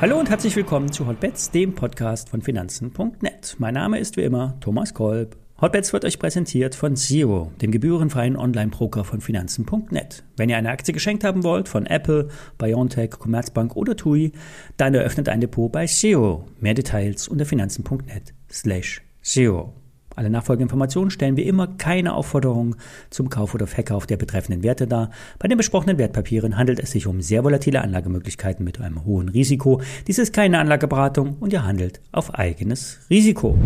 Hallo und herzlich willkommen zu Hotbets, dem Podcast von Finanzen.net. Mein Name ist wie immer Thomas Kolb. Hotbets wird euch präsentiert von Zero, dem gebührenfreien Online-Broker von Finanzen.net. Wenn ihr eine Aktie geschenkt haben wollt von Apple, BioNTech, Commerzbank oder TUI, dann eröffnet ein Depot bei Zero. Mehr Details unter Finanzen.net slash Zero. Alle nachfolgenden Informationen stellen wie immer keine Aufforderung zum Kauf oder Verkauf der betreffenden Werte dar. Bei den besprochenen Wertpapieren handelt es sich um sehr volatile Anlagemöglichkeiten mit einem hohen Risiko. Dies ist keine Anlageberatung und ihr handelt auf eigenes Risiko.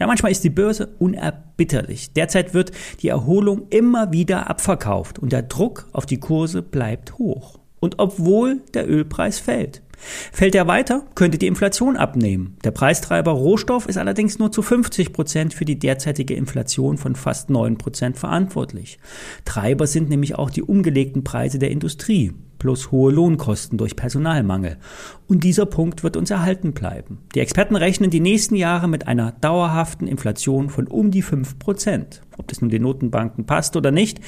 Ja, manchmal ist die Börse unerbitterlich. Derzeit wird die Erholung immer wieder abverkauft und der Druck auf die Kurse bleibt hoch. Und obwohl der Ölpreis fällt. Fällt er weiter, könnte die Inflation abnehmen. Der Preistreiber Rohstoff ist allerdings nur zu 50 Prozent für die derzeitige Inflation von fast 9 Prozent verantwortlich. Treiber sind nämlich auch die umgelegten Preise der Industrie plus hohe Lohnkosten durch Personalmangel. Und dieser Punkt wird uns erhalten bleiben. Die Experten rechnen die nächsten Jahre mit einer dauerhaften Inflation von um die 5 Prozent. Ob das nun den Notenbanken passt oder nicht,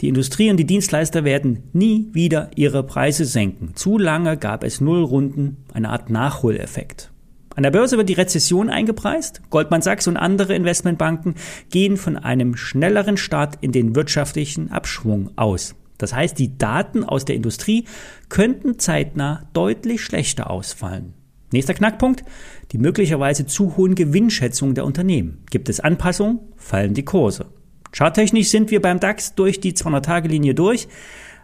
die Industrie und die Dienstleister werden nie wieder ihre Preise senken. Zu lange gab es Nullrunden, eine Art Nachholeffekt. An der Börse wird die Rezession eingepreist. Goldman Sachs und andere Investmentbanken gehen von einem schnelleren Start in den wirtschaftlichen Abschwung aus. Das heißt, die Daten aus der Industrie könnten zeitnah deutlich schlechter ausfallen. Nächster Knackpunkt, die möglicherweise zu hohen Gewinnschätzungen der Unternehmen. Gibt es Anpassungen, fallen die Kurse. Charttechnisch sind wir beim DAX durch die 200-Tage-Linie durch.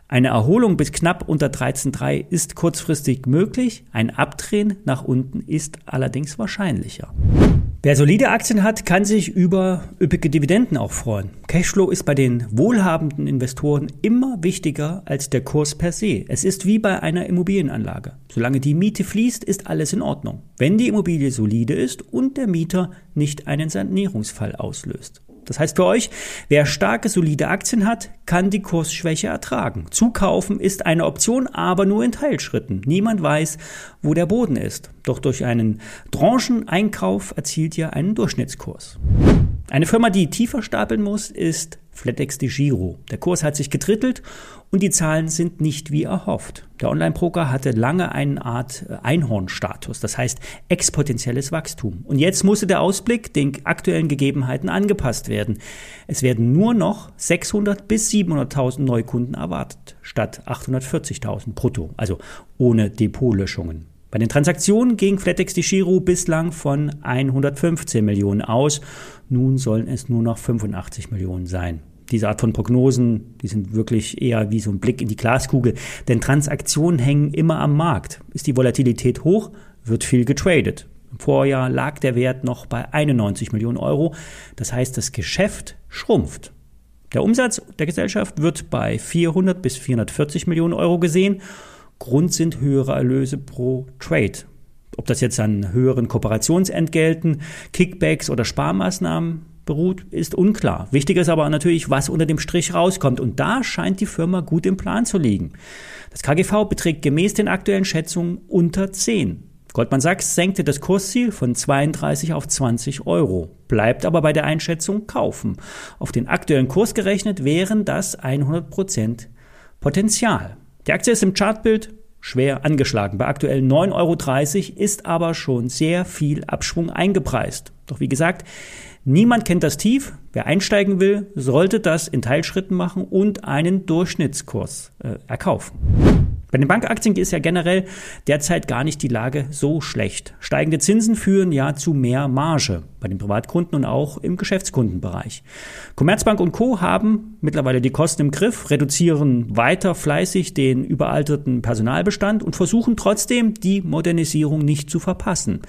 Eine Erholung bis knapp unter 13,3 ist kurzfristig möglich, ein Abdrehen nach unten ist allerdings wahrscheinlicher. Wer solide Aktien hat, kann sich über üppige Dividenden auch freuen. Cashflow ist bei den wohlhabenden Investoren immer wichtiger als der Kurs per se. Es ist wie bei einer Immobilienanlage. Solange die Miete fließt, ist alles in Ordnung. Wenn die Immobilie solide ist und der Mieter nicht einen Sanierungsfall auslöst. Das heißt für euch, wer starke, solide Aktien hat, kann die Kursschwäche ertragen. Zukaufen ist eine Option, aber nur in Teilschritten. Niemand weiß, wo der Boden ist. Doch durch einen Brancheneinkauf erzielt ihr einen Durchschnittskurs. Eine Firma, die tiefer stapeln muss, ist FlatEx de Giro. Der Kurs hat sich getrittelt und die Zahlen sind nicht wie erhofft. Der Online-Broker hatte lange eine Art äh, Einhornstatus, das heißt exponentielles Wachstum. Und jetzt musste der Ausblick den aktuellen Gegebenheiten angepasst werden. Es werden nur noch 600 bis 700.000 Neukunden erwartet, statt 840.000 brutto, also ohne Depotlöschungen. Bei den Transaktionen ging FlatEx die Giro bislang von 115 Millionen aus. Nun sollen es nur noch 85 Millionen sein. Diese Art von Prognosen, die sind wirklich eher wie so ein Blick in die Glaskugel. Denn Transaktionen hängen immer am Markt. Ist die Volatilität hoch, wird viel getradet. Im Vorjahr lag der Wert noch bei 91 Millionen Euro. Das heißt, das Geschäft schrumpft. Der Umsatz der Gesellschaft wird bei 400 bis 440 Millionen Euro gesehen Grund sind höhere Erlöse pro Trade. Ob das jetzt an höheren Kooperationsentgelten, Kickbacks oder Sparmaßnahmen beruht, ist unklar. Wichtig ist aber natürlich, was unter dem Strich rauskommt. Und da scheint die Firma gut im Plan zu liegen. Das KGV beträgt gemäß den aktuellen Schätzungen unter 10. Goldman Sachs senkte das Kursziel von 32 auf 20 Euro, bleibt aber bei der Einschätzung kaufen. Auf den aktuellen Kurs gerechnet wären das 100 Prozent Potenzial. Die Aktie ist im Chartbild schwer angeschlagen. Bei aktuell 9,30 Euro ist aber schon sehr viel Abschwung eingepreist. Doch wie gesagt, niemand kennt das Tief. Wer einsteigen will, sollte das in Teilschritten machen und einen Durchschnittskurs äh, erkaufen. Bei den Bankaktien ist ja generell derzeit gar nicht die Lage so schlecht. Steigende Zinsen führen ja zu mehr Marge bei den Privatkunden und auch im Geschäftskundenbereich. Commerzbank und Co. haben mittlerweile die Kosten im Griff, reduzieren weiter fleißig den überalterten Personalbestand und versuchen trotzdem die Modernisierung nicht zu verpassen.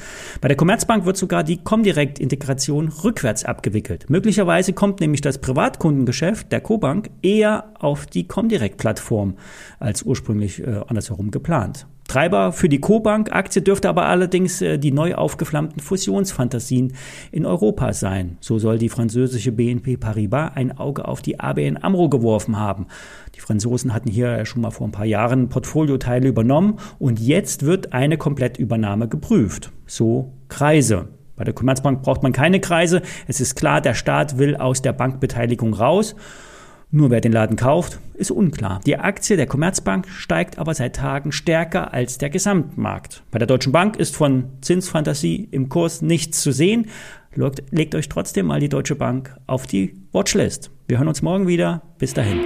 Bei der Commerzbank wird sogar die Comdirect-Integration rückwärts abgewickelt. Möglicherweise kommt nämlich das Privatkundengeschäft der Co-Bank eher auf die Comdirect-Plattform als ursprünglich äh, andersherum geplant. Treiber für die Co-Bank-Aktie dürfte aber allerdings äh, die neu aufgeflammten Fusionsfantasien in Europa sein. So soll die französische BNP Paribas ein Auge auf die ABN Amro geworfen haben. Die Franzosen hatten hier schon mal vor ein paar Jahren Portfolioteile übernommen und jetzt wird eine Komplettübernahme geprüft. So Kreise. Bei der Commerzbank braucht man keine Kreise. Es ist klar, der Staat will aus der Bankbeteiligung raus. Nur wer den Laden kauft, ist unklar. Die Aktie der Commerzbank steigt aber seit Tagen stärker als der Gesamtmarkt. Bei der Deutschen Bank ist von Zinsfantasie im Kurs nichts zu sehen. Legt euch trotzdem mal die Deutsche Bank auf die Watchlist. Wir hören uns morgen wieder. Bis dahin.